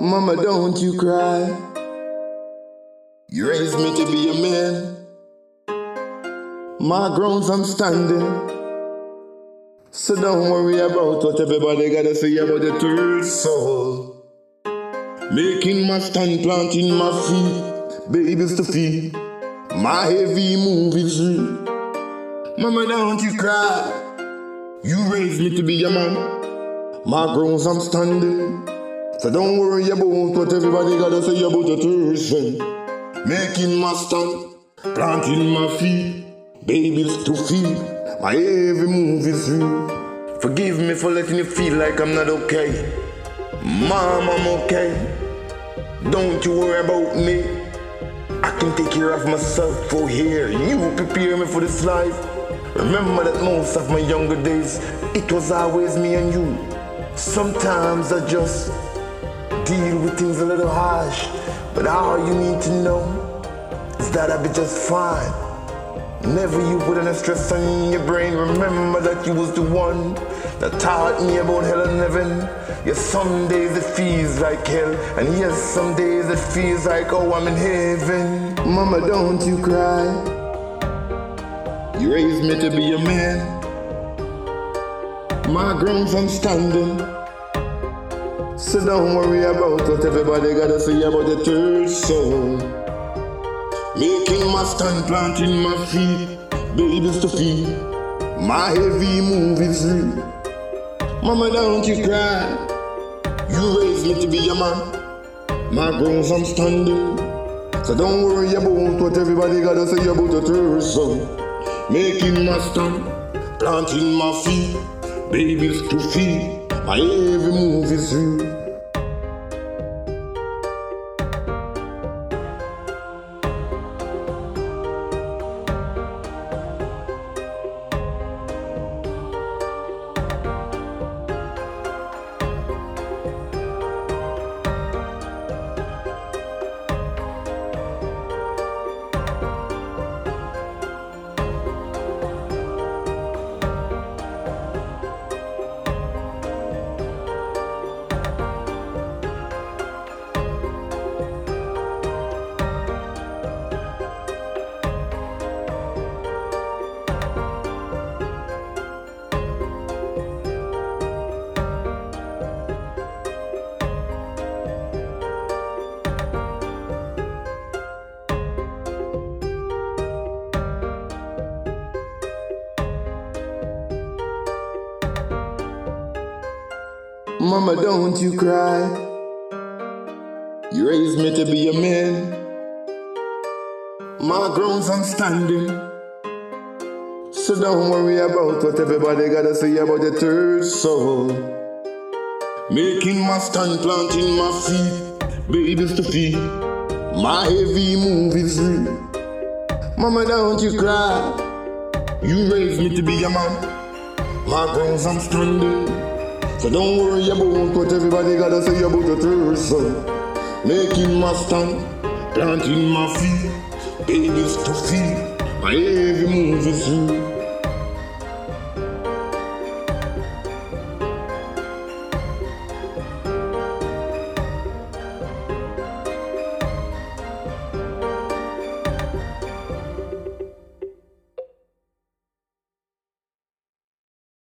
Mama, don't you cry. You raised me to be a man. My grounds I'm standing. So don't worry about what everybody gotta say about the third soul. Making my stand, planting my feet, babies to feed. My heavy move is. Mama, don't you cry. You raised me to be a man. My grounds I'm standing. So don't worry about what everybody gotta say about the person. Making my stand, planting my feet, babies to feed. My every move is real. Forgive me for letting you feel like I'm not okay. Mom, I'm okay. Don't you worry about me. I can take care of myself for here. You prepare me for this life. Remember that most of my younger days, it was always me and you. Sometimes I just deal with things a little harsh, but all you need to know is that I'll be just fine. Never you put any stress on your brain. Remember that you was the one that taught me about hell and heaven. Yes, some days it feels like hell, and yes, some days it feels like oh I'm in heaven. Mama, don't you cry. You raised me to be a man. My I'm standing. So don't worry about what everybody gotta say about the third soul. Making my stand, planting my feet, babies to feed. My heavy move. Mama, don't you cry. You raised me to be a man. My grounds I'm standing. So don't worry about what everybody gotta say about the third soul. Making my stand, planting my feet, babies to feed. My every move is real. Mama, don't you cry. You raised me to be a man. My grounds I'm standing. So don't worry about what everybody gotta say about the third soul. Making my stand, planting my feet, babies to feed. My heavy move is real. Mama, don't you cry. You raised me to be a man. My grounds I'm standing. So don't worry about what everybody gotta say about the third son. Making my stand, planting my feet, babies to feed. My every move is real.